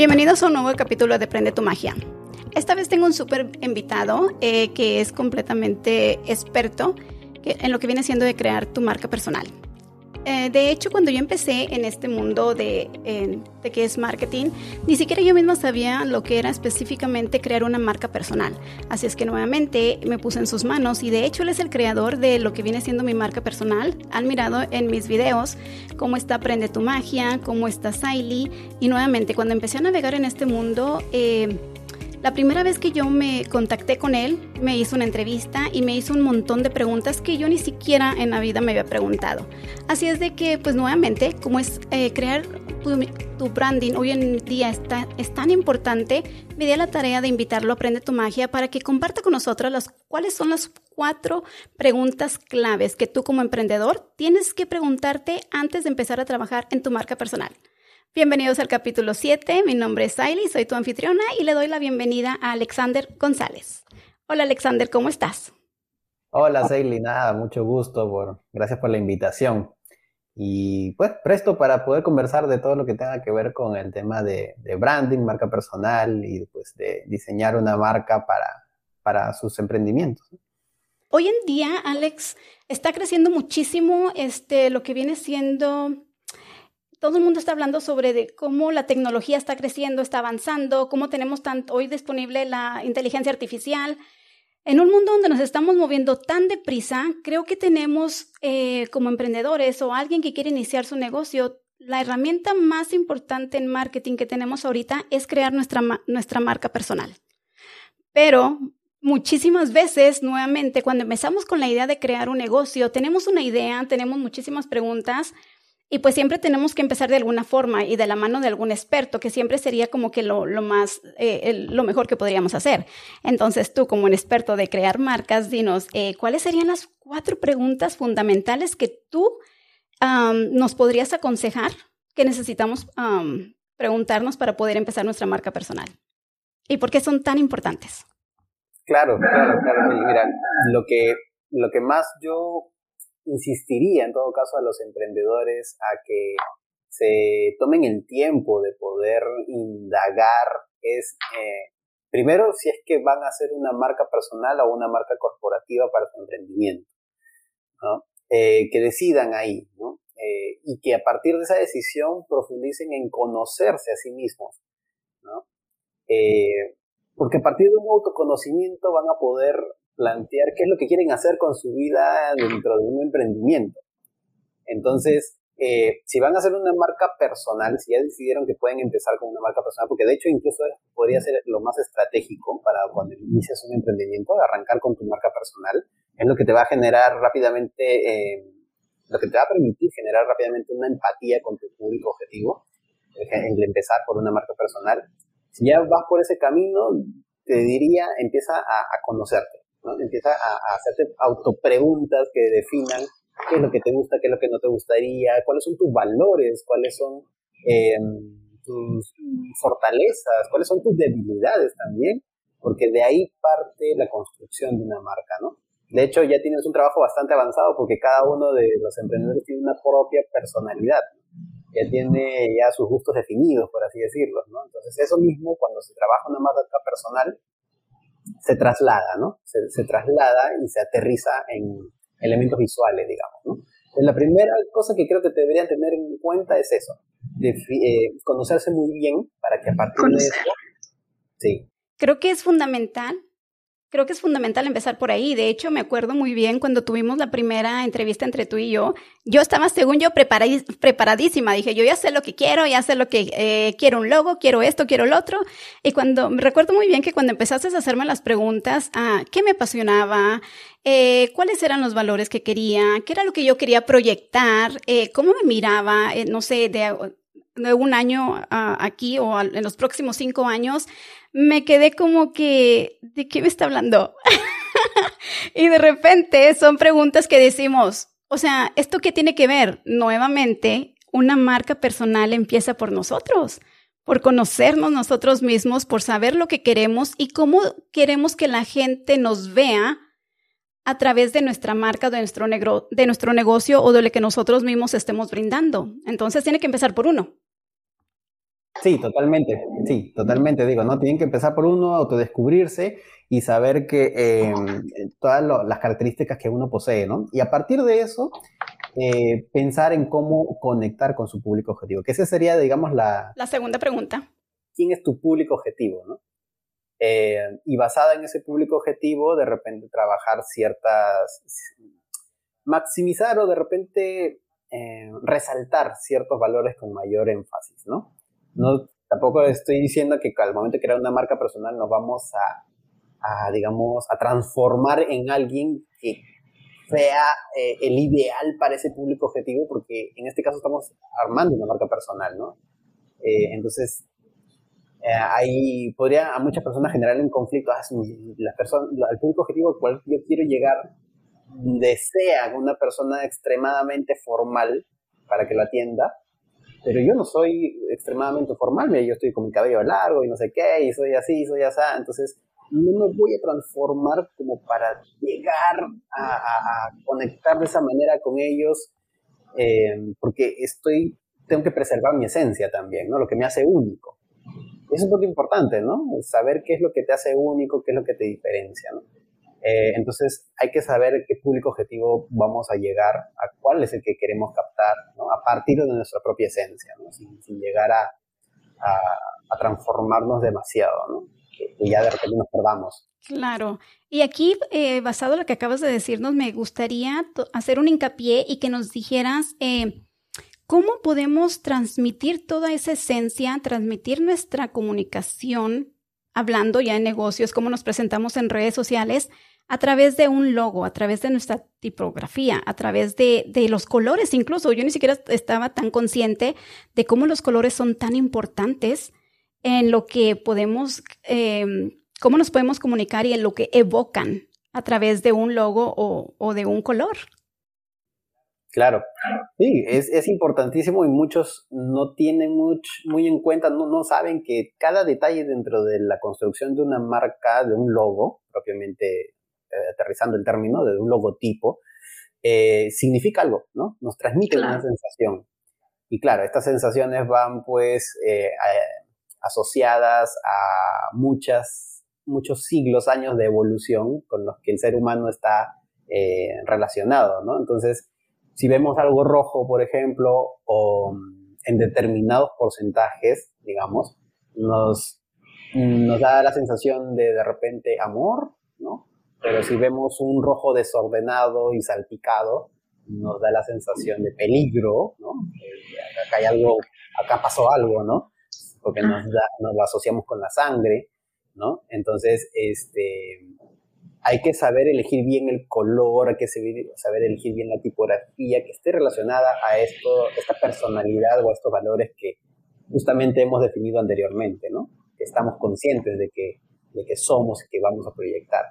Bienvenidos a un nuevo capítulo de Prende tu Magia. Esta vez tengo un súper invitado eh, que es completamente experto en lo que viene siendo de crear tu marca personal. Eh, de hecho, cuando yo empecé en este mundo de, de que es marketing, ni siquiera yo misma sabía lo que era específicamente crear una marca personal. Así es que nuevamente me puse en sus manos y de hecho él es el creador de lo que viene siendo mi marca personal. Han mirado en mis videos cómo está Aprende tu Magia, cómo está Siley y nuevamente cuando empecé a navegar en este mundo... Eh, la primera vez que yo me contacté con él, me hizo una entrevista y me hizo un montón de preguntas que yo ni siquiera en la vida me había preguntado. Así es de que, pues nuevamente, como es eh, crear tu, branding hoy en día está, es tan importante, me di la tarea de invitarlo a Aprende tu Magia para que comparta con nosotros las, cuáles son las cuatro preguntas claves que tú como emprendedor tienes que preguntarte antes de empezar a trabajar en tu marca personal. Bienvenidos al capítulo 7. Mi nombre es Siley, soy tu anfitriona y le doy la bienvenida a Alexander González. Hola Alexander, ¿cómo estás? Hola Siley, nada, mucho gusto, por, gracias por la invitación. Y pues presto para poder conversar de todo lo que tenga que ver con el tema de, branding, marca personal y pues de diseñar una marca para, para sus emprendimientos. Hoy en día, Alex, está creciendo muchísimo este, lo que viene siendo todo el mundo está hablando sobre cómo la tecnología está creciendo, está avanzando, cómo tenemos hoy disponible la inteligencia artificial. En un mundo donde nos estamos moviendo tan deprisa, creo que tenemos eh, como emprendedores o alguien que quiere iniciar su negocio, la herramienta más importante en marketing que tenemos ahorita es crear nuestra, nuestra marca personal. Pero muchísimas veces, nuevamente, cuando empezamos con la idea de crear un negocio, tenemos una idea, tenemos muchísimas preguntas, y pues siempre tenemos que empezar de alguna forma y de la mano de algún experto, que siempre sería como que lo, más, eh, lo mejor que podríamos hacer. Entonces tú como un experto de crear marcas, dinos, eh, ¿cuáles serían las cuatro preguntas fundamentales que tú nos podrías aconsejar que necesitamos preguntarnos para poder empezar nuestra marca personal? ¿Y por qué son tan importantes? Claro, claro, claro. Mira, lo que, lo que más yo insistiría en todo caso a los emprendedores a que se tomen el tiempo de poder indagar es, eh, primero, si es que van a hacer una marca personal o una marca corporativa para su emprendimiento. Eh, que decidan ahí. Eh, y que a partir de esa decisión profundicen en conocerse a sí mismos, porque a partir de un autoconocimiento van a poder plantear qué es lo que quieren hacer con su vida dentro de un emprendimiento. Entonces, eh, si van a hacer una marca personal, si ya decidieron que pueden empezar con una marca personal, porque de hecho incluso podría ser lo más estratégico para cuando inicias un emprendimiento, arrancar con tu marca personal, es lo que te va a generar rápidamente, eh, lo que te va a permitir generar rápidamente una empatía con tu público objetivo, el empezar por una marca personal. Si ya vas por ese camino, te diría, empieza a conocerte Empieza a, hacerte autopreguntas que definan qué es lo que te gusta, qué es lo que no te gustaría, cuáles son tus valores, cuáles son em, tus fortalezas, cuáles son tus debilidades también, porque de ahí parte la construcción de una marca, ¿no? De hecho, ya tienes un trabajo bastante avanzado porque cada uno de los emprendedores tiene una propia personalidad, ya tiene ya sus gustos definidos, por así decirlo, ¿no? Entonces, eso mismo, cuando se trabaja una marca personal, se traslada, ¿no? Se, traslada y se aterriza en elementos visuales, digamos, ¿no? la primera cosa que creo que deberían tener en cuenta es eso, de, eh, conocerse muy bien para que a partir de eso... Sí. Creo que es fundamental Creo que es fundamental empezar por ahí. De hecho, me acuerdo muy bien cuando tuvimos la primera entrevista entre tú y yo. Yo estaba, según yo, preparadísima. Dije, yo ya sé lo que quiero, ya sé lo que eh, quiero un logo, quiero esto, quiero lo otro. Y cuando, recuerdo muy bien que cuando empezaste a hacerme las preguntas, ah, ¿qué me apasionaba? Eh, ¿Cuáles eran los valores que quería? ¿Qué era lo que yo quería proyectar? Eh, ¿Cómo me miraba? no sé, de, de un año ah, aquí o en los próximos cinco años, me quedé como que, ¿de qué me está hablando? y de repente son preguntas que decimos, o sea, ¿esto qué tiene que ver? Nuevamente, una marca personal empieza por nosotros, por conocernos nosotros mismos, por saber lo que queremos y cómo queremos que la gente nos vea a través de nuestra marca, de nuestro, negro, de nuestro negocio o de lo que nosotros mismos estemos brindando. Entonces tiene que empezar por uno. Sí, totalmente, sí, totalmente, digo, ¿no? Tienen que empezar por uno, autodescubrirse y saber que em, todas las características que uno posee, ¿no? Y a partir de eso, eh, pensar en cómo conectar con su público objetivo, que esa sería, digamos, la... La segunda pregunta. ¿Quién es tu público objetivo, no? Eh, y basada en ese público objetivo, de repente trabajar ciertas, maximizar o de repente eh, resaltar ciertos valores con mayor énfasis, ¿no? No, tampoco estoy diciendo que al momento de crear una marca personal nos vamos a, digamos, a transformar en alguien que sea eh, el ideal para ese público objetivo, porque en este caso estamos armando una marca personal, ¿no? entonces, eh, ahí podría a muchas personas generar un conflicto. Ah, la persona, al público objetivo al cual yo quiero llegar desea una persona extremadamente formal para que lo atienda, pero yo no soy extremadamente formal, mira, yo estoy con mi cabello largo y no sé qué, y soy así, soy así, entonces no me voy a transformar como para llegar a, conectar de esa manera con ellos, eh, porque estoy, tengo que preservar mi esencia también, ¿no? Lo que me hace único es un punto importante, ¿no? Saber qué es lo que te hace único, qué es lo que te diferencia, ¿no? Eh, entonces hay que saber qué público objetivo vamos a llegar, a cuál es el que queremos captar. A partir de nuestra propia esencia. Sin, llegar a, a, transformarnos demasiado, ¿no? Que, ya de repente nos perdamos. Claro. Y aquí, eh, basado en lo que acabas de decirnos, me gustaría hacer un hincapié y que nos dijeras... Eh, ¿Cómo podemos transmitir toda esa esencia, transmitir nuestra comunicación, hablando ya en negocios, cómo nos presentamos en redes sociales, a través de un logo, a través de nuestra tipografía, a través de, los colores incluso? Yo ni siquiera estaba tan consciente de cómo los colores son tan importantes en lo que podemos, em, cómo nos podemos comunicar y en lo que evocan a través de un logo o de un color. Claro, sí, es, importantísimo y muchos no tienen muy en cuenta, no, no saben que cada detalle dentro de la construcción de una marca, de un logo, propiamente aterrizando el término, de un logotipo, eh, significa algo, ¿no? Nos transmite una sensación. Y claro, estas sensaciones van pues eh, asociadas a muchas, muchos siglos, años de evolución con los que el ser humano está relacionado, ¿no? Entonces, si vemos algo rojo, por ejemplo, o mm, en determinados porcentajes, digamos, nos, nos da la sensación de de repente amor, ¿no? Pero si vemos un rojo desordenado y salpicado, nos da la sensación de peligro, ¿no? Acá hay algo, acá pasó algo, ¿no? Porque nos, da, nos lo asociamos con la sangre, ¿no? Entonces, este, hay que saber elegir bien el color, hay que saber, elegir bien la tipografía que esté relacionada a esto, esta personalidad o a estos valores que justamente hemos definido anteriormente, ¿no? Que estamos conscientes de que, de que somos y que vamos a proyectar.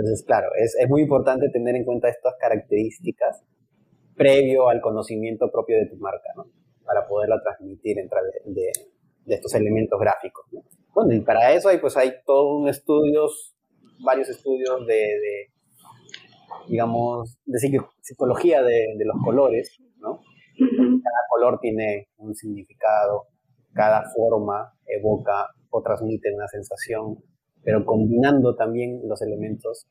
Entonces, claro, es, es muy importante tener en cuenta estas características previo al conocimiento propio de tu marca, ¿no? Para poderla transmitir entre de, de, estos elementos gráficos, ¿no? Bueno, y para eso hay, pues, hay todos estudios varios estudios de, digamos, de psicología de, los colores, ¿no? Cada color tiene un significado, cada forma evoca o transmite una sensación, pero combinando también los elementos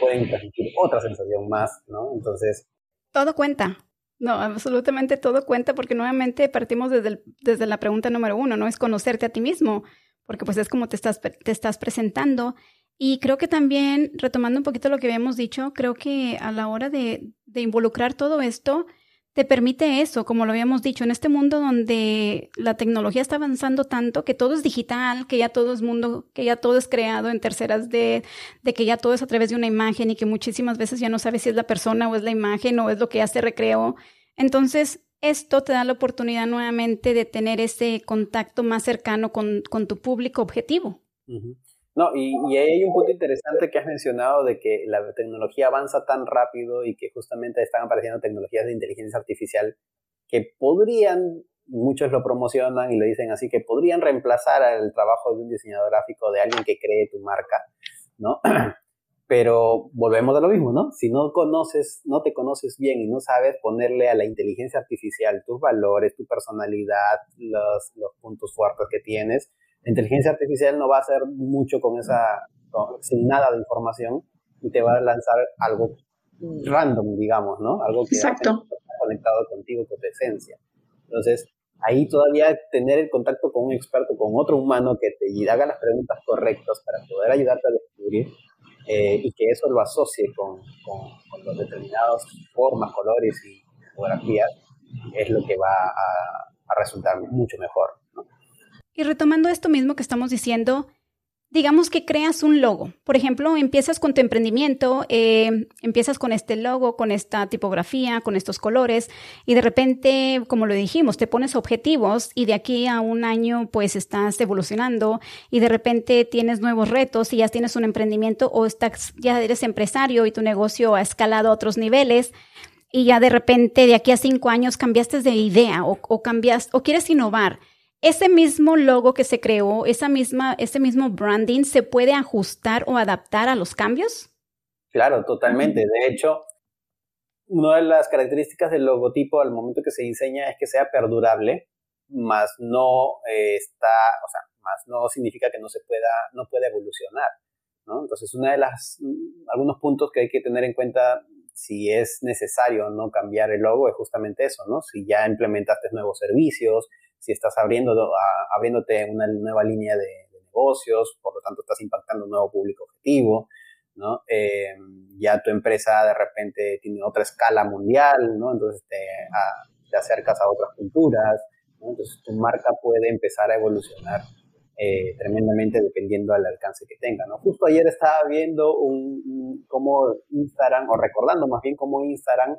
pueden transmitir otra sensación más, ¿no? Entonces... Todo cuenta. No, absolutamente todo cuenta porque nuevamente partimos desde, desde la pregunta número uno, ¿no? Es conocerte a ti mismo, porque pues es como te estás, te estás presentando y creo que también, retomando un poquito lo que habíamos dicho, creo que a la hora de, de, involucrar todo esto, te permite eso, como lo habíamos dicho, en este mundo donde la tecnología está avanzando tanto, que todo es digital, que ya todo es mundo, que ya todo es creado en terceras de, de que ya todo es a través de una imagen y que muchísimas veces ya no sabes si es la persona o es la imagen o es lo que ya se recreó. Entonces, esto te da la oportunidad nuevamente de tener ese contacto más cercano con, con tu público objetivo. No, y, y, hay un punto interesante que has mencionado de que la tecnología avanza tan rápido y que justamente están apareciendo tecnologías de inteligencia artificial que podrían, muchos lo promocionan y lo dicen así, que podrían reemplazar el trabajo de un diseñador gráfico, de alguien que cree tu marca, ¿no? pero volvemos a lo mismo, ¿no? Si no conoces, no te conoces bien y no sabes ponerle a la inteligencia artificial tus valores, tu personalidad, los, los puntos fuertes que tienes, la inteligencia artificial no va a hacer mucho con esa, sin nada de información y te va a lanzar algo random, digamos, ¿no? Algo que Exacto. está conectado contigo, con tu esencia. Entonces, ahí todavía tener el contacto con un experto, con otro humano que te haga las preguntas correctas para poder ayudarte a descubrir eh, y que eso lo asocie con, con, los determinados formas, colores y fotografías, es lo que va a, a resultar mucho mejor. Y retomando esto mismo que estamos diciendo, digamos que creas un logo. Por ejemplo, empiezas con tu emprendimiento, eh, empiezas con este logo, con esta tipografía, con estos colores, y de repente, como lo dijimos, te pones objetivos y de aquí a un año pues estás evolucionando y de repente tienes nuevos retos y ya tienes un emprendimiento o estás, ya eres empresario y tu negocio ha escalado a otros niveles y ya de repente de aquí a cinco años cambiaste de idea o cambias o quieres innovar ese mismo logo que se creó, esa misma, ese mismo branding, ¿se puede ajustar o adaptar a los cambios? Claro, totalmente. De hecho, una de las características del logotipo al momento que se diseña es que sea perdurable, más no eh, está, o sea, más no significa que no se pueda, no pueda evolucionar, ¿no? Entonces, una de las, mm, algunos puntos que hay que tener en cuenta si es necesario no cambiar el logo es justamente eso, ¿no? Si ya implementaste nuevos servicios, si estás abriendo, abriéndote una nueva línea de, negocios, por lo tanto estás impactando un nuevo público objetivo. Eh, ya tu empresa de repente tiene otra escala mundial. Entonces te, acercas a otras culturas. Entonces tu marca puede empezar a evolucionar eh, tremendamente dependiendo del alcance que tenga. Justo ayer estaba viendo un, cómo Instagram, o recordando más bien cómo Instagram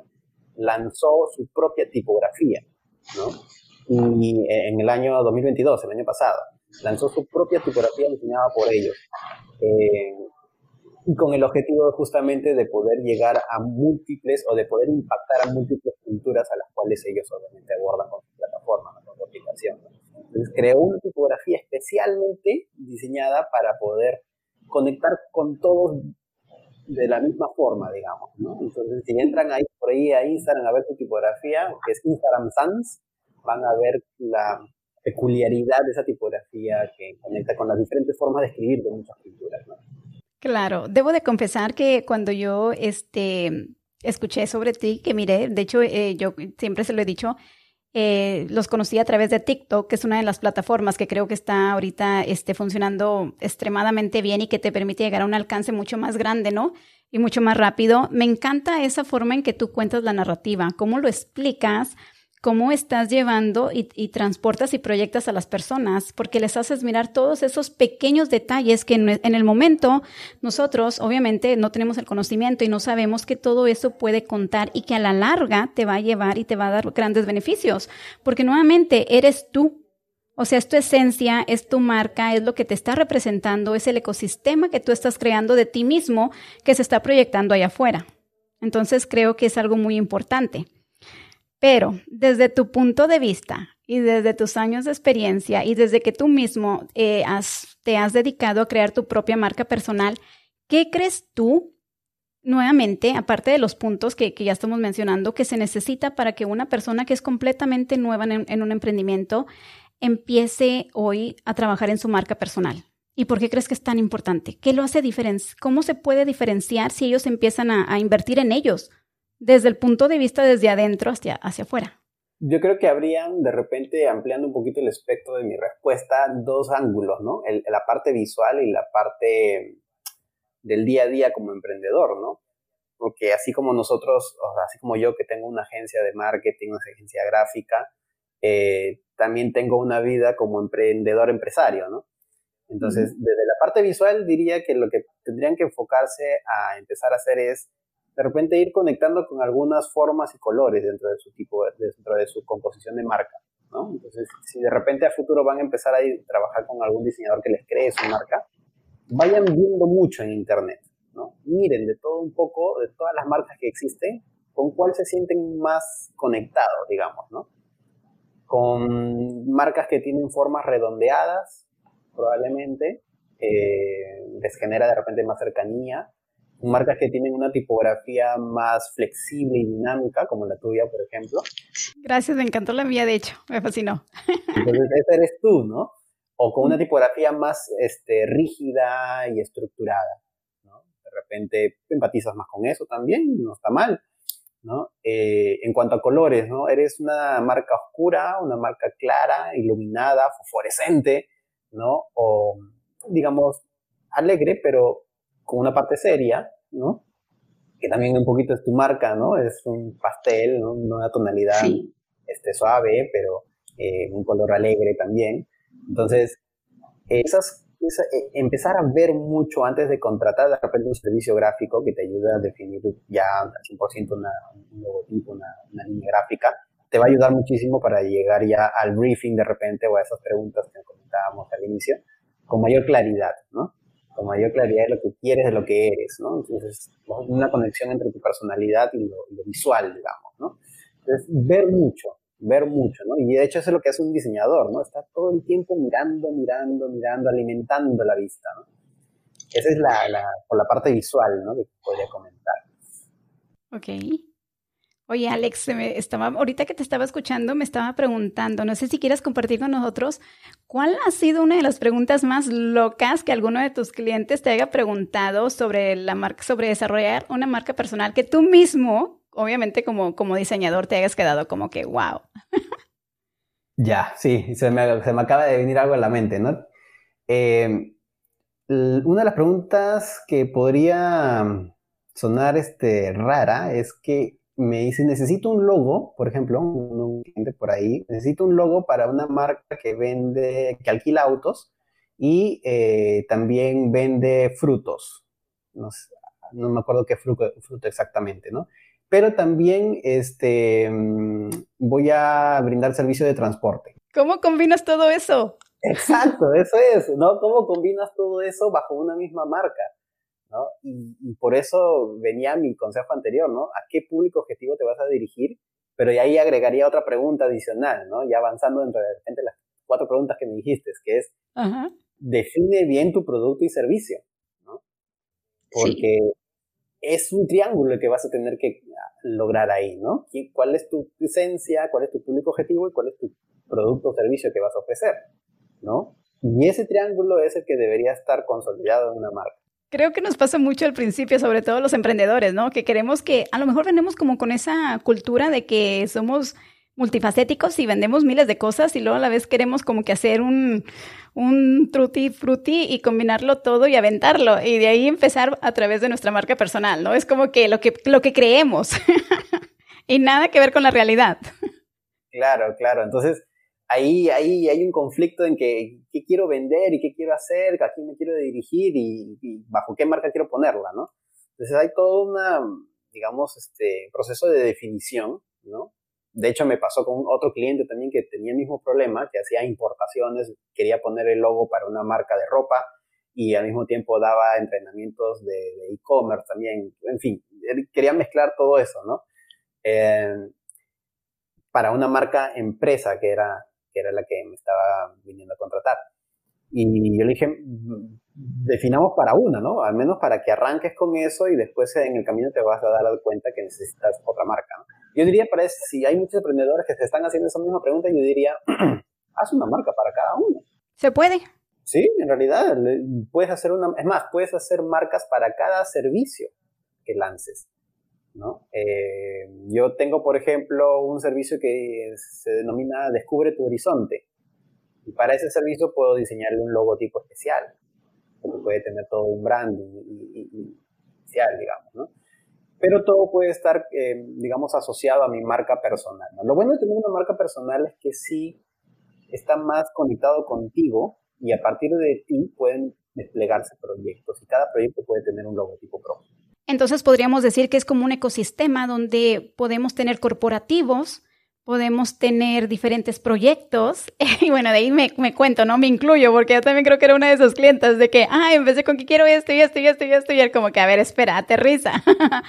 lanzó su propia tipografía, ¿no? Y en el año 2022, el año pasado, lanzó su propia tipografía diseñada por ellos. Eh, y con el objetivo justamente de poder llegar a múltiples o de poder impactar a múltiples culturas a las cuales ellos obviamente abordan con su plataforma, con su aplicación. Entonces creó una tipografía especialmente diseñada para poder conectar con todos de la misma forma, digamos, ¿no? Entonces, si entran ahí por ahí a Instagram a ver su tipografía, que es Instagram Sans, van a ver la peculiaridad de esa tipografía que conecta con las diferentes formas de escribir de muchas culturas. Claro, debo de confesar que cuando yo este, escuché sobre ti, que miré, de hecho eh, yo siempre se lo he dicho, eh, los conocí a través de TikTok, que es una de las plataformas que creo que está ahorita este, funcionando extremadamente bien y que te permite llegar a un alcance mucho más grande, ¿no? Y mucho más rápido. Me encanta esa forma en que tú cuentas la narrativa, cómo lo explicas, cómo estás llevando y, transportas y proyectas a las personas, porque les haces mirar todos esos pequeños detalles que en, en, el momento nosotros obviamente no tenemos el conocimiento y no sabemos que todo eso puede contar y que a la larga te va a llevar y te va a dar grandes beneficios, porque nuevamente eres tú. O sea, es tu esencia, es tu marca, es lo que te está representando, es el ecosistema que tú estás creando de ti mismo que se está proyectando allá afuera. Entonces creo que es algo muy importante. Pero desde tu punto de vista y desde tus años de experiencia y desde que tú mismo eh, te has dedicado a crear tu propia marca personal, ¿qué crees tú, nuevamente, aparte de los puntos que, ya estamos mencionando, que se necesita para que una persona que es completamente nueva en, un emprendimiento empiece hoy a trabajar en su marca personal? ¿Y por qué crees que es tan importante? ¿Qué lo hace diferenciar? ¿Cómo se puede diferenciar si ellos empiezan a invertir en ellos? Desde el punto de vista desde adentro hacia, hacia afuera? Yo creo que habrían, de repente, ampliando un poquito el espectro de mi respuesta, dos ángulos, ¿no? la parte visual y la parte del día a día como emprendedor, ¿no? Porque así como nosotros, o sea, así como yo que tengo una agencia de marketing, una agencia gráfica, eh, también tengo una vida como emprendedor empresario, ¿no? Entonces, desde la parte visual diría que lo que tendrían que enfocarse a empezar a hacer es de repente ir conectando con algunas formas y colores dentro de su tipo, dentro de su composición de marca. Entonces, si de repente a futuro van a empezar a ir, trabajar con algún diseñador que les cree su marca, vayan viendo mucho en internet. Miren de todo un poco, de todas las marcas que existen, con cuál se sienten más conectados, digamos, ¿no? Con marcas que tienen formas redondeadas, probablemente, eh, les genera de repente más cercanía, marcas que tienen una tipografía más flexible y dinámica, como la tuya, por ejemplo. Gracias, me encantó la mía, de hecho, me fascinó. Entonces, esa eres tú, ¿no? O con una tipografía más este, rígida y estructurada, ¿no? De repente empatizas más con eso también, no está mal, ¿no? Eh, en cuanto a colores, ¿no? Eres una marca oscura, una marca clara, iluminada, fosforescente, ¿no? O, digamos, alegre, pero con una parte seria, ¿no? Que también un poquito es tu marca, ¿no? Es un pastel, ¿no? Una tonalidad este, suave, pero eh, un color alegre también. Entonces, esas, eh, empezar a ver mucho antes de contratar de repente un servicio gráfico que te ayuda a definir ya al 100% una, un logotipo, una, una línea gráfica, te va a ayudar muchísimo para llegar ya al briefing de repente o a esas preguntas que comentábamos al inicio con mayor claridad, ¿no? Con mayor claridad de lo que quieres, de lo que eres, ¿no? Entonces, una conexión entre tu personalidad y lo, visual, digamos, ¿no? Entonces, ver mucho, ver mucho, ¿no? Y de hecho eso es lo que hace un diseñador, ¿no? Está todo el tiempo mirando, mirando, mirando, alimentando la vista, ¿no? Esa es la, la por la parte visual, ¿no? Que podría comentar. Ok. Oye, Alex, me estaba, ahorita que te estaba escuchando, me estaba preguntando, no sé si quieres compartir con nosotros, ¿cuál ha sido una de las preguntas más locas que alguno de tus clientes te haya preguntado sobre la marca, sobre desarrollar una marca personal que tú mismo, obviamente como, como diseñador, te hayas quedado como que, wow? Ya, sí, se me, acaba de venir algo a la mente, ¿no? Eh, una de las preguntas que podría sonar este, rara es que me dice, necesito un logo, por ejemplo, un, cliente por ahí, necesito un logo para una marca que vende, que alquila autos y eh, también vende frutos. No, me acuerdo qué fruto, fruto, exactamente, ¿no? Pero también este, mm, voy a brindar servicio de transporte. ¿Cómo combinas todo eso? Exacto, eso es, ¿no? ¿Cómo combinas todo eso bajo una misma marca? ¿No? Y, por eso venía mi consejo anterior, ¿no? ¿A qué público objetivo te vas a dirigir? Pero ahí agregaría otra pregunta adicional, ¿no? Ya avanzando dentro de repente las cuatro preguntas que me dijiste, que es, define bien tu producto y servicio, ¿no? Porque es un triángulo que vas a tener que lograr ahí, ¿no? ¿Cuál es tu esencia, cuál es tu público objetivo y cuál es tu producto o servicio que vas a ofrecer, ¿no? Y ese triángulo es el que debería estar consolidado en una marca. Creo que nos pasa mucho al principio, sobre todo los emprendedores, ¿no? Que queremos que, a lo mejor vendemos como con esa cultura de que somos multifacéticos y vendemos miles de cosas y luego a la vez queremos como que hacer un, un truti frutti y combinarlo todo y aventarlo y de ahí empezar a través de nuestra marca personal, ¿no? Es como que lo que, lo que creemos y nada que ver con la realidad. Claro, claro. Entonces, ahí, ahí hay un conflicto en que qué quiero vender y qué quiero hacer, a quién me quiero dirigir y, bajo qué marca quiero ponerla, ¿no? Entonces hay todo un, digamos, este proceso de definición, ¿no? De hecho, me pasó con otro cliente también que tenía el mismo problema, que hacía importaciones, quería poner el logo para una marca de ropa y al mismo tiempo daba entrenamientos de e-commerce también. En fin, quería mezclar todo eso, ¿no? Eh, para una marca empresa que era que era la que me estaba viniendo a contratar. Y yo le dije, definamos para una, ¿no? Al menos para que arranques con eso y después en el camino te vas a dar cuenta que necesitas otra marca, ¿no? Yo diría, para eso, si hay muchos emprendedores que se están haciendo esa misma pregunta, yo diría, haz una marca para cada uno. ¿Se puede? Sí, en realidad, puedes hacer una, es más, puedes hacer marcas para cada servicio que lances. Eh, yo tengo, por ejemplo, un servicio que se denomina Descubre tu horizonte. Y para ese servicio puedo diseñarle un logotipo especial, porque puede tener todo un branding especial, digamos, ¿no? Pero todo puede estar, eh, digamos, asociado a mi marca personal. Lo bueno de tener una marca personal es que sí está más conectado contigo y a partir de ti pueden desplegarse proyectos y cada proyecto puede tener un logotipo propio. Entonces podríamos decir que es como un ecosistema donde podemos tener corporativos, podemos tener diferentes proyectos. y bueno, de ahí me, cuento, ¿no? Me incluyo, porque yo también creo que era una de esos clientes de que, ah, empecé con que quiero esto y esto y esto y esto, y él como que, a ver, espera, aterriza.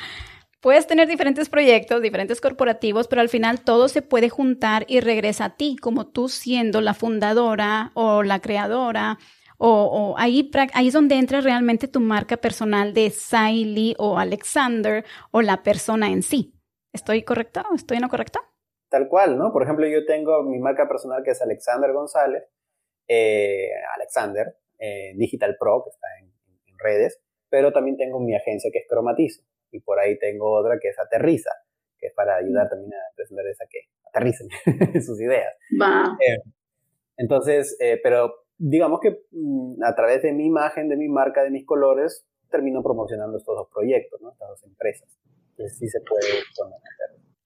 Puedes tener diferentes proyectos, diferentes corporativos, pero al final todo se puede juntar y regresa a ti, como tú siendo la fundadora o la creadora O, ahí, ahí es donde entra realmente tu marca personal de Siley o Alexander o la persona en sí. ¿Estoy correcto? ¿Estoy en lo correcto? Tal cual, ¿no? Por ejemplo, yo tengo mi marca personal que es Alexander González, eh, Alexander, eh, Digital Pro, que está en, redes, pero también tengo mi agencia que es Cromatizo, y por ahí tengo otra que es Aterriza, que es para ayudar también a emprendedores a que aterricen sus ideas. Eh, entonces, pero digamos que mm, a través de mi imagen, de mi marca, de mis colores, termino promocionando estos dos proyectos, ¿no? estas dos empresas. Entonces sí se puede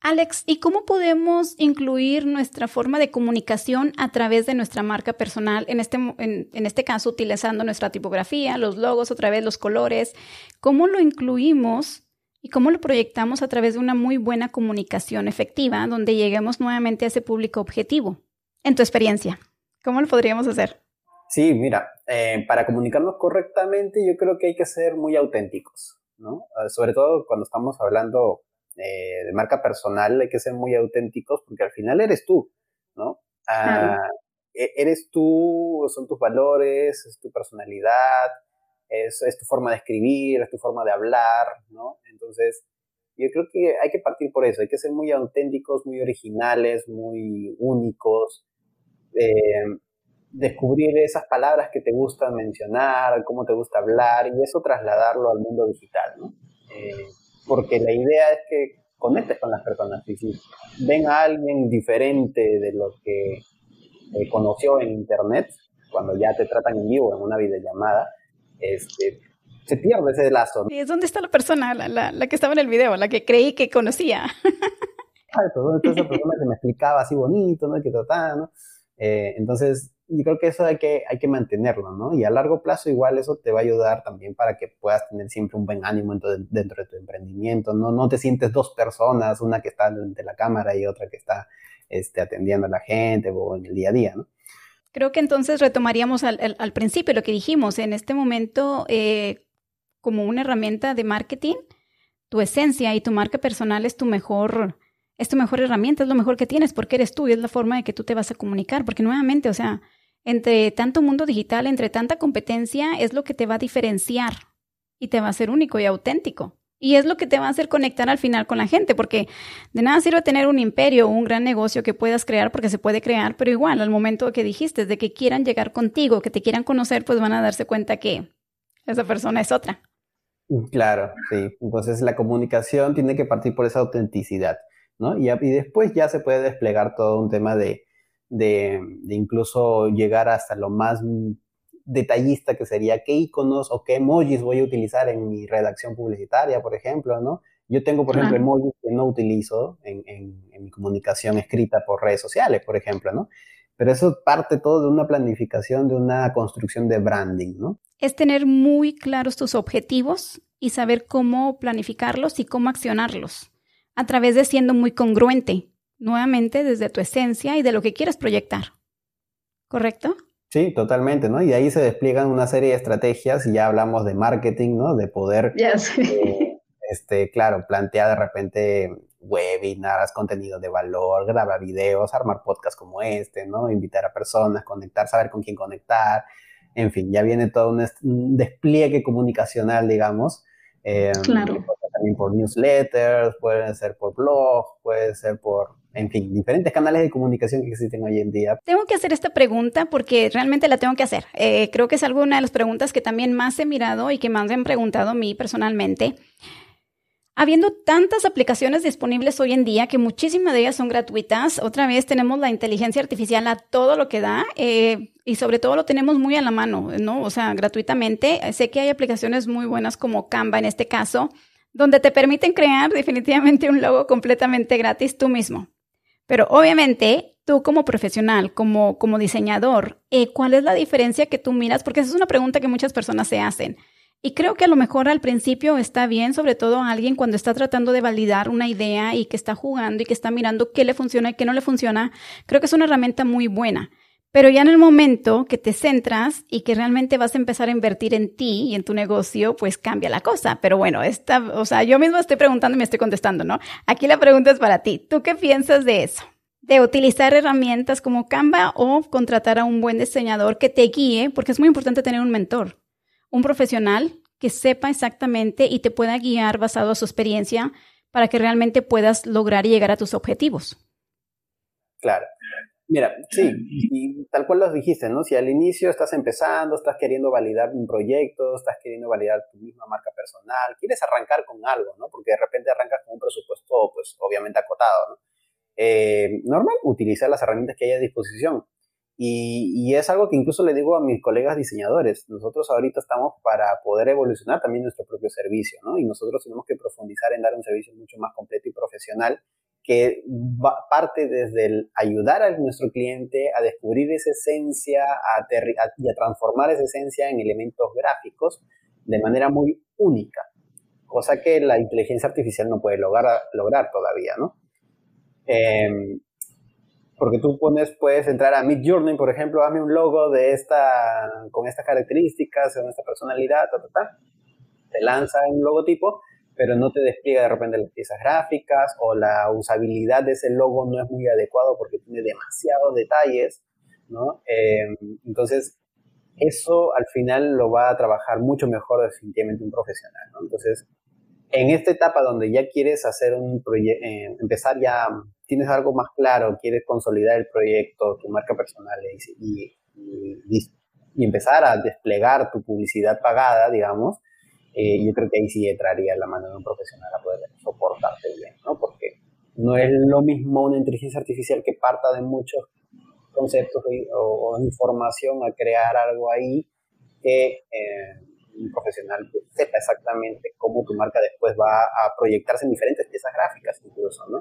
Alex, ¿y cómo podemos incluir nuestra forma de comunicación a través de nuestra marca personal? En este, en, este caso, utilizando nuestra tipografía, los logos, otra vez los colores. ¿Cómo lo incluimos y cómo lo proyectamos a través de una muy buena comunicación efectiva donde lleguemos nuevamente a ese público objetivo? En tu experiencia, ¿cómo lo podríamos hacer? Sí, mira, eh, para comunicarnos correctamente yo creo que hay que ser muy auténticos, ¿no? Ah, sobre todo cuando estamos hablando eh, de marca personal hay que ser muy auténticos porque al final eres tú, ¿no? Ah, e, eres tú, son tus valores, es tu personalidad, es, es, tu forma de escribir, es tu forma de hablar, ¿no? Entonces, yo creo que hay que partir por eso, hay que ser muy auténticos, muy originales, muy únicos, eh, descubrir esas palabras que te gusta mencionar, cómo te gusta hablar y eso trasladarlo al mundo digital, ¿no? Eh, porque la idea es que conectes con las personas. Y si ven a alguien diferente de lo que eh, conoció en internet, cuando ya te tratan en vivo en una videollamada, este, se pierde ese lazo. ¿Y es dónde está la persona, la, la, que estaba en el video, la que creí que conocía? Pues, ¿dónde está esa persona que me explicaba así bonito, ¿no? Que trataba, ¿no? Eh, entonces, yo creo que eso hay que, hay que mantenerlo, ¿no? Y a largo plazo igual eso te va a ayudar también para que puedas tener siempre un buen ánimo dentro de, tu emprendimiento, ¿no? No te sientes dos personas, una que está ante la cámara y otra que está este, atendiendo a la gente o en el día a día, ¿no? Creo que entonces retomaríamos al, al, principio lo que dijimos, en este momento eh, como una herramienta de marketing, tu esencia y tu marca personal es tu mejor es tu mejor herramienta, es lo mejor que tienes porque eres tú y es la forma de que tú te vas a comunicar, porque nuevamente, o sea, entre tanto mundo digital, entre tanta competencia, es lo que te va a diferenciar y te va a ser único y auténtico. Y es lo que te va a hacer conectar al final con la gente, porque de nada sirve tener un imperio o un gran negocio que puedas crear, porque se puede crear, pero igual, al momento que dijiste, de que quieran llegar contigo, que te quieran conocer, pues van a darse cuenta que esa persona es otra. Claro, sí. Entonces la comunicación tiene que partir por esa autenticidad, ¿no? Y, y después ya se puede desplegar todo un tema de, de, incluso llegar hasta lo más detallista que sería qué iconos o qué emojis voy a utilizar en mi redacción publicitaria, por ejemplo, ¿no? Yo tengo, por ejemplo, emojis que no utilizo en, en, mi comunicación escrita por redes sociales, por ejemplo, ¿no? Pero eso parte todo de una planificación, de una construcción de branding, ¿no? Es tener muy claros tus objetivos y saber cómo planificarlos y cómo accionarlos, a través de siendo muy congruente nuevamente desde tu esencia y de lo que quieres proyectar. ¿Correcto? Sí, totalmente, ¿no? Y ahí se despliegan una serie de estrategias y ya hablamos de marketing, ¿no? De poder, eh, este, claro, plantear de repente webinars, contenido de valor, grabar videos, armar podcasts como este, ¿no? Invitar a personas, conectar, saber con quién conectar. En fin, ya viene todo un, despliegue comunicacional, digamos. Eh, claro. También por newsletters, puede ser por blog, puede ser por en fin, diferentes canales de comunicación que existen hoy en día. Tengo que hacer esta pregunta porque realmente la tengo que hacer. Eh, creo que es alguna de las preguntas que también más he mirado y que más me han preguntado a mí personalmente. Habiendo tantas aplicaciones disponibles hoy en día, que muchísimas de ellas son gratuitas, otra vez tenemos la inteligencia artificial a todo lo que da eh, y sobre todo lo tenemos muy a la mano, ¿no? O sea, gratuitamente. Sé que hay aplicaciones muy buenas como Canva en este caso, donde te permiten crear definitivamente un logo completamente gratis tú mismo. Pero obviamente, tú como profesional, como, como diseñador, eh, ¿cuál es la diferencia que tú miras? Porque esa es una pregunta que muchas personas se hacen. Y creo que a lo mejor al principio está bien, sobre todo a alguien cuando está tratando de validar una idea y que está jugando y que está mirando qué le funciona y qué no le funciona. Creo que es una herramienta muy buena. Pero ya en el momento que te centras y que realmente vas a empezar a invertir en ti y en tu negocio, pues cambia la cosa. Pero bueno, esta, o sea, yo mismo estoy preguntando y me estoy contestando, ¿no? Aquí la pregunta es para ti. ¿Tú qué piensas de eso? de utilizar herramientas como Canva o contratar a un buen diseñador que te guíe, porque es muy importante tener un mentor, un profesional que sepa exactamente y te pueda guiar basado a su experiencia para que realmente puedas lograr llegar a tus objetivos. Claro. Mira, sí, y tal cual lo dijiste, ¿no? Si al inicio estás empezando, estás queriendo validar un proyecto, estás queriendo validar tu misma marca personal, quieres arrancar con algo, ¿no? Porque de repente arrancas con un presupuesto, pues, obviamente acotado, ¿no? Eh, normal, utilizar las herramientas que hay a disposición. Y, y, es algo que incluso le digo a mis colegas diseñadores. Nosotros ahorita estamos para poder evolucionar también nuestro propio servicio, ¿no? Y nosotros tenemos que profundizar en dar un servicio mucho más completo y profesional que parte desde el ayudar a nuestro cliente a descubrir esa esencia a, y a transformar esa esencia en elementos gráficos de manera muy única, cosa que la inteligencia artificial no puede lograr, lograr todavía, ¿no? Em, porque tú pones, puedes entrar a Mid Journey, por ejemplo, dame un logo de esta, con estas características, con esta personalidad, ta, ta, ta. Te lanza un logotipo pero no te despliega de repente las piezas gráficas o la usabilidad de ese logo no es muy adecuado porque tiene demasiados detalles, ¿no? Em, entonces, eso al final lo va a trabajar mucho mejor definitivamente un profesional, ¿no? Entonces, en esta etapa donde ya quieres hacer un proyecto, eh, empezar ya, tienes algo más claro, quieres consolidar el proyecto, tu marca personal y, y empezar a desplegar tu publicidad pagada, digamos, eh, yo creo que ahí sí entraría la mano de un profesional a poder soportarte bien, ¿no? Porque no es lo mismo una inteligencia artificial que parta de muchos conceptos o, información a crear algo ahí que eh, un profesional que sepa exactamente cómo tu marca después va a proyectarse en diferentes piezas gráficas incluso, ¿no?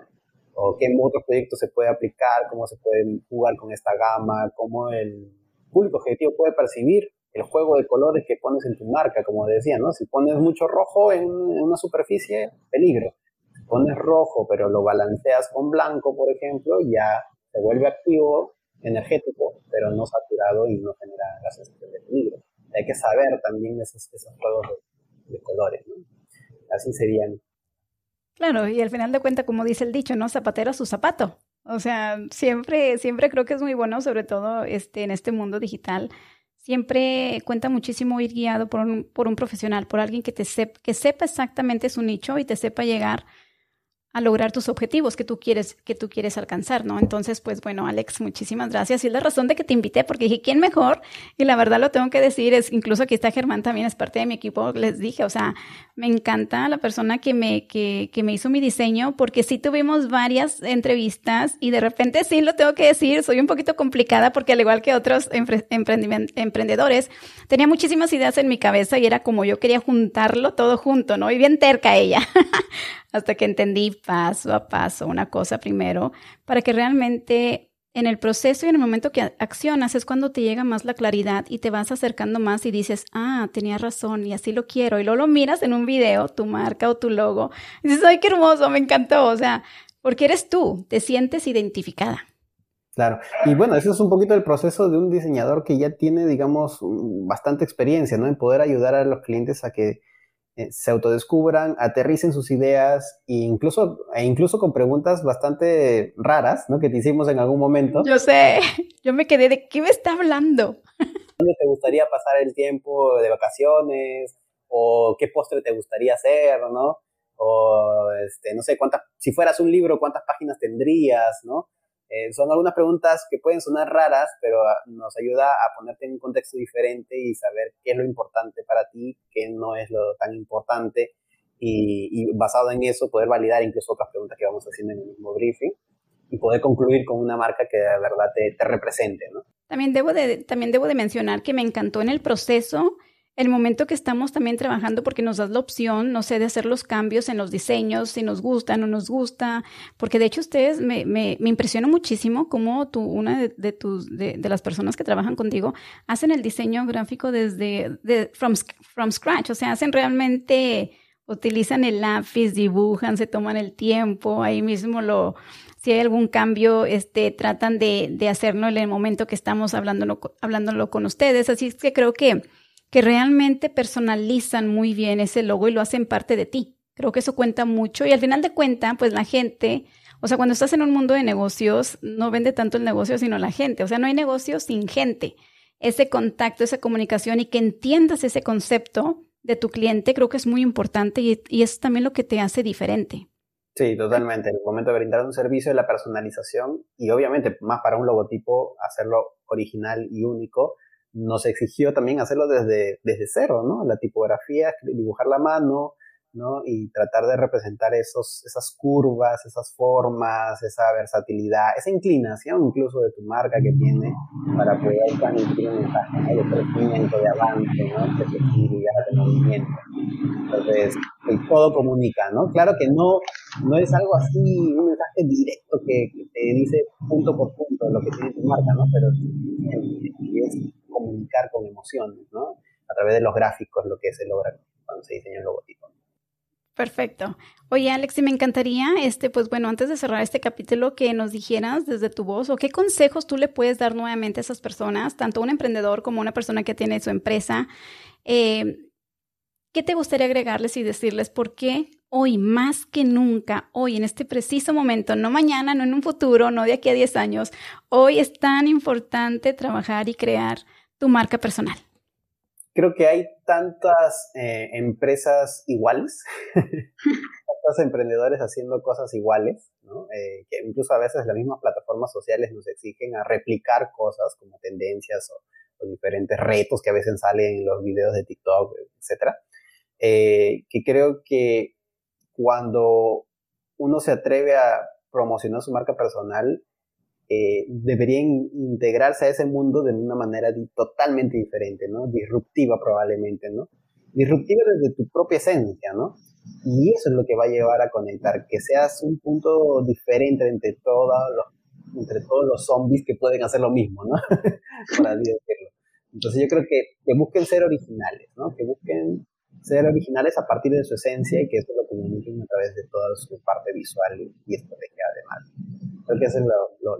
O qué otros proyectos se puede aplicar, cómo se puede jugar con esta gama, cómo el público objetivo puede percibir el juego de colores que pones en tu marca, como decía, ¿no? Si pones mucho rojo en, una superficie, peligro. Si pones rojo, pero lo balanceas con blanco, por ejemplo, ya se vuelve activo, energético, pero no saturado y no genera la sensación de peligro. Hay que saber también esos, esos juegos de, colores, ¿no? Así serían. Claro, y al final de cuentas, como dice el dicho, ¿no? Zapatero su zapato. O sea, siempre, siempre creo que es muy bueno, sobre todo este, en este mundo digital, siempre cuenta muchísimo ir guiado por un, por un profesional, por alguien que, te que sepa exactamente su nicho y te sepa llegar a lograr tus objetivos que tú quieres que tú quieres alcanzar, ¿no? Entonces, pues bueno, Alex, muchísimas gracias. Y es la razón de que te invité, porque dije, ¿quién mejor? Y la verdad lo tengo que decir, es incluso aquí está Germán también, es parte de mi equipo, les dije, o sea, me encanta la persona que me, que, que me hizo mi diseño, porque sí tuvimos varias entrevistas y de repente sí lo tengo que decir, soy un poquito complicada, porque al igual que otros emprendedores, tenía muchísimas ideas en mi cabeza y era como yo quería juntarlo todo junto, ¿no? Y bien terca ella. hasta que entendí paso a paso una cosa primero, para que realmente en el proceso y en el momento que accionas es cuando te llega más la claridad y te vas acercando más y dices, ah, tenía razón y así lo quiero. Y luego lo miras en un video, tu marca o tu logo, y dices, ay, qué hermoso, me encantó. O sea, porque eres tú, te sientes identificada. Claro, y bueno, eso es un poquito el proceso de un diseñador que ya tiene, digamos, bastante experiencia, ¿no? En poder ayudar a los clientes a que se autodescubran, aterricen sus ideas e incluso, e incluso con preguntas bastante raras, ¿no? Que te hicimos en algún momento. Yo sé, yo me quedé de qué me está hablando. ¿Dónde te gustaría pasar el tiempo de vacaciones? ¿O qué postre te gustaría hacer, no? O, este, no sé, cuántas, si fueras un libro, ¿cuántas páginas tendrías, no? Eh, son algunas preguntas que pueden sonar raras, pero ah, nos ayuda a ponerte en un contexto diferente y saber qué es lo importante para ti, qué no es lo tan importante y, basado en eso poder validar incluso otras preguntas que vamos haciendo en el mismo briefing y poder concluir con una marca que de verdad te, te represente, ¿no? También debo, de, también debo de mencionar que me encantó en el proceso el momento que estamos también trabajando porque nos das la opción, no sé, de hacer los cambios en los diseños, si nos gusta, no nos gusta, porque de hecho ustedes me, me, me impresionó muchísimo cómo tú, una de, tus, de, las personas que trabajan contigo, hacen el diseño gráfico desde, de, from, from scratch, o sea, hacen realmente, utilizan el lápiz, dibujan, se toman el tiempo, ahí mismo lo, si hay algún cambio, este, tratan de, de hacerlo en el momento que estamos hablándolo, hablándolo con ustedes, así es que creo que que realmente personalizan muy bien ese logo y lo hacen parte de ti. Creo que eso cuenta mucho y al final de cuentas, pues la gente O sea, cuando estás en un mundo de negocios, no vende tanto el negocio, sino la gente. O sea, no hay negocio sin gente. Ese contacto, esa comunicación y que entiendas ese concepto de tu cliente, creo que es muy importante y, y es también lo que te hace diferente. Sí, totalmente. En el momento de brindar un servicio, la personalización y obviamente más para un logotipo, hacerlo original y único, nos exigió también hacerlo desde, desde cero, ¿no? La tipografía, dibujar la mano, ¿no? Y tratar de representar esos, esas curvas, esas formas, esa versatilidad, esa inclinación incluso de tu marca que tiene para poder transmitir un mensaje de crecimiento, de avance, ¿no? De flexibilidad, de movimiento. Entonces, el todo comunica, ¿no? Claro que no, no es algo así, un mensaje directo que, te dice punto por punto lo que tiene tu marca, ¿no? Pero es comunicar con emociones, ¿no? A través de los gráficos, lo que se logra cuando se diseña un logotipo. Perfecto. Oye, Alex, y me encantaría, este, pues bueno, antes de cerrar este capítulo, que nos dijeras desde tu voz o qué consejos tú le puedes dar nuevamente a esas personas, tanto un emprendedor como una persona que tiene su empresa. Eh, ¿Qué te gustaría agregarles y decirles por qué hoy, más que nunca, hoy, en este preciso momento, no mañana, no en un futuro, no de aquí a 10 años, hoy es tan importante trabajar y crear tu marca personal? Creo que hay tantas eh, empresas iguales, tantos emprendedores haciendo cosas iguales, ¿no? eh, que incluso a veces las mismas plataformas sociales nos exigen a replicar cosas como tendencias o, diferentes retos que a veces salen en los videos de TikTok, etc. Eh, que creo que cuando uno se atreve a promocionar su marca personal, eh, deberían integrarse a ese mundo de una manera totalmente diferente, ¿no? Disruptiva probablemente, ¿no? Disruptiva desde tu propia esencia, ¿no? Y eso es lo que va a llevar a conectar, que seas un punto diferente entre todos los, entre todos los zombies que pueden hacer lo mismo, ¿no? Por así decirlo. Entonces yo creo que, que busquen ser originales, ¿no? Que busquen ser originales a partir de su esencia y que eso lo comuniquen a través de toda su parte visual y estrategia además. Creo que eso es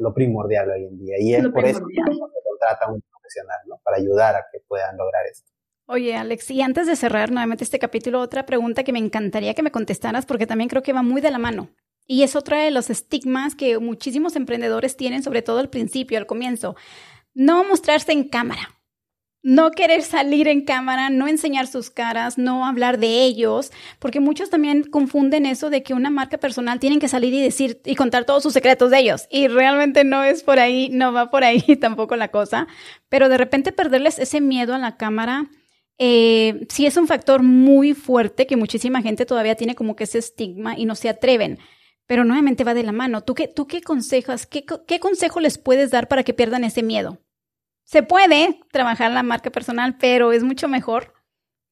lo, primordial hoy en día. Y es por eso que se contrata un profesional, ¿no? Para ayudar a que puedan lograr esto. Oye, Alex, y antes de cerrar nuevamente este capítulo, otra pregunta que me encantaría que me contestaras, porque también creo que va muy de la mano. Y es otra de los estigmas que muchísimos emprendedores tienen, sobre todo al principio, al comienzo. No mostrarse en cámara no querer salir en cámara, no enseñar sus caras, no hablar de ellos, porque muchos también confunden eso de que una marca personal tienen que salir y decir y contar todos sus secretos de ellos. Y realmente no es por ahí, no va por ahí tampoco la cosa. Pero de repente perderles ese miedo a la cámara, eh, sí es un factor muy fuerte que muchísima gente todavía tiene como que ese estigma y no se atreven. Pero nuevamente va de la mano. ¿Tú qué, tú qué consejas, qué, qué consejo les puedes dar para que pierdan ese miedo? Se puede trabajar la marca personal, pero es mucho mejor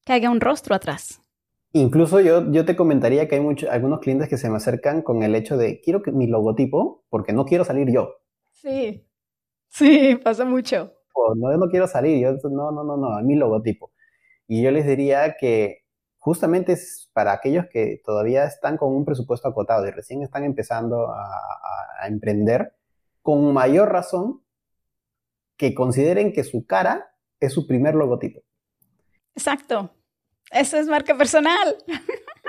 que haya un rostro atrás. Incluso yo, yo te comentaría que hay muchos, algunos clientes que se me acercan con el hecho de quiero que mi logotipo porque no quiero salir yo. Sí, sí, pasa mucho. no, yo no quiero salir, yo no, no, no, no, mi logotipo. Y yo les diría que justamente es para aquellos que todavía están con un presupuesto acotado y recién están empezando a, a emprender, con mayor razón que consideren que su cara es su primer logotipo. Exacto. Eso es marca personal.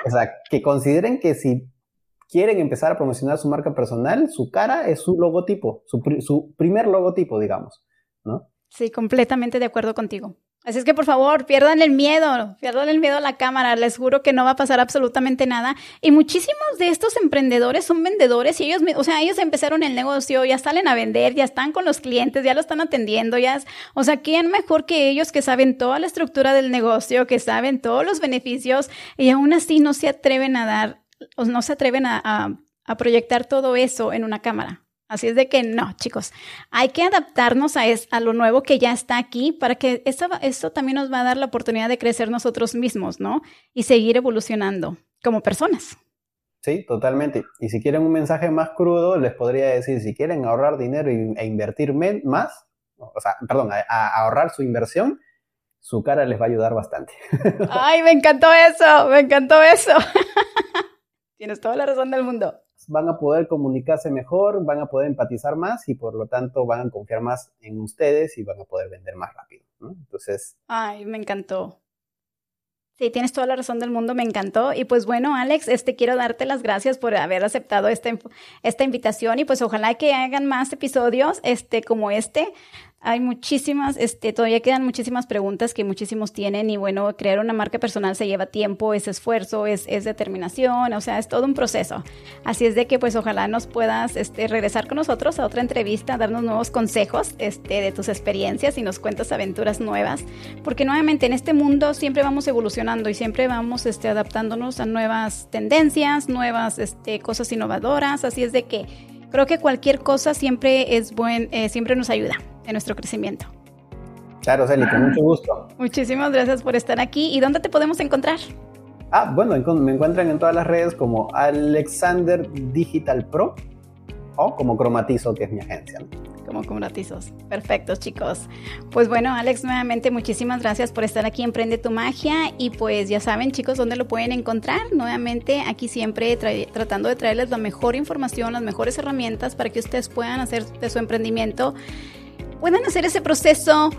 O sea, que consideren que si quieren empezar a promocionar su marca personal, su cara es su logotipo, su, su primer logotipo, digamos, ¿no? Sí, completamente de acuerdo contigo. Así es que por favor, pierdan el miedo, pierdan el miedo a la cámara, les juro que no va a pasar absolutamente nada. Y muchísimos de estos emprendedores son vendedores y ellos, o sea, ellos empezaron el negocio, ya salen a vender, ya están con los clientes, ya lo están atendiendo, ya, o sea, ¿quién mejor que ellos que saben toda la estructura del negocio, que saben todos los beneficios y aún así no se atreven a dar, o no se atreven a proyectar todo eso en una cámara? Así es de que no, chicos, hay que adaptarnos a, a lo nuevo que ya está aquí para que esto, esto también nos va a dar la oportunidad de crecer nosotros mismos, ¿no? Y seguir evolucionando como personas. Sí, totalmente. Y si quieren un mensaje más crudo, les podría decir, si quieren ahorrar dinero e invertir más, o sea, perdón, a ahorrar su inversión, su cara les va a ayudar bastante. Ay, me encantó eso, me encantó eso. Tienes toda la razón del mundo van a poder comunicarse mejor, van a poder empatizar más y por lo tanto van a confiar más en ustedes y van a poder vender más rápido. Entonces. Ay, me encantó. Sí, tienes toda la razón del mundo, me encantó. Y pues bueno, Alex, este quiero darte las gracias por haber aceptado esta, esta invitación y pues ojalá que hagan más episodios este como este hay muchísimas, este, todavía quedan muchísimas preguntas que muchísimos tienen y bueno, crear una marca personal se lleva tiempo, es esfuerzo, es, es determinación, o sea, es todo un proceso. Así es de que pues ojalá nos puedas este, regresar con nosotros a otra entrevista, darnos nuevos consejos este, de tus experiencias y nos cuentas aventuras nuevas, porque nuevamente en este mundo siempre vamos evolucionando y siempre vamos este, adaptándonos a nuevas tendencias, nuevas este, cosas innovadoras, así es de que creo que cualquier cosa siempre es buen, eh, siempre nos ayuda en nuestro crecimiento. Claro, Celi, con mucho gusto. Muchísimas gracias por estar aquí. ¿Y dónde te podemos encontrar? Ah, bueno, me encuentran en todas las redes como Alexander Digital Pro o como Cromatizo, que es mi agencia. Como Cromatizos. Perfecto, chicos. Pues bueno, Alex, nuevamente muchísimas gracias por estar aquí en Prende tu Magia. Y pues ya saben, chicos, dónde lo pueden encontrar. Nuevamente, aquí siempre tratando de traerles la mejor información, las mejores herramientas para que ustedes puedan hacer de su emprendimiento puedan hacer ese proceso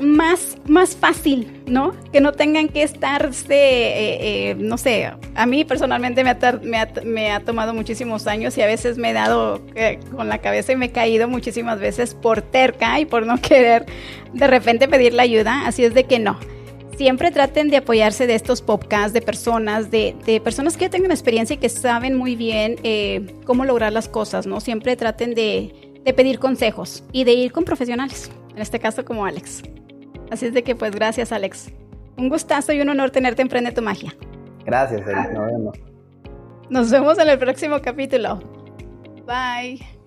más, más fácil, ¿no? Que no tengan que estarse, eh, eh, no sé, a mí personalmente me ha, me, ha, tomado muchísimos años y a veces me he dado eh, con la cabeza y me he caído muchísimas veces por terca y por no querer de repente pedir la ayuda, así es de que no. Siempre traten de apoyarse de estos podcasts, de personas, de, de personas que tengan experiencia y que saben muy bien cómo lograr las cosas, ¿no? Siempre traten de de pedir consejos y de ir con profesionales, en este caso como Alex. Así es de que pues gracias Alex. Un gustazo y un honor tenerte en Prende tu Magia. Gracias, Nos vemos. Nos vemos en el próximo capítulo. Bye.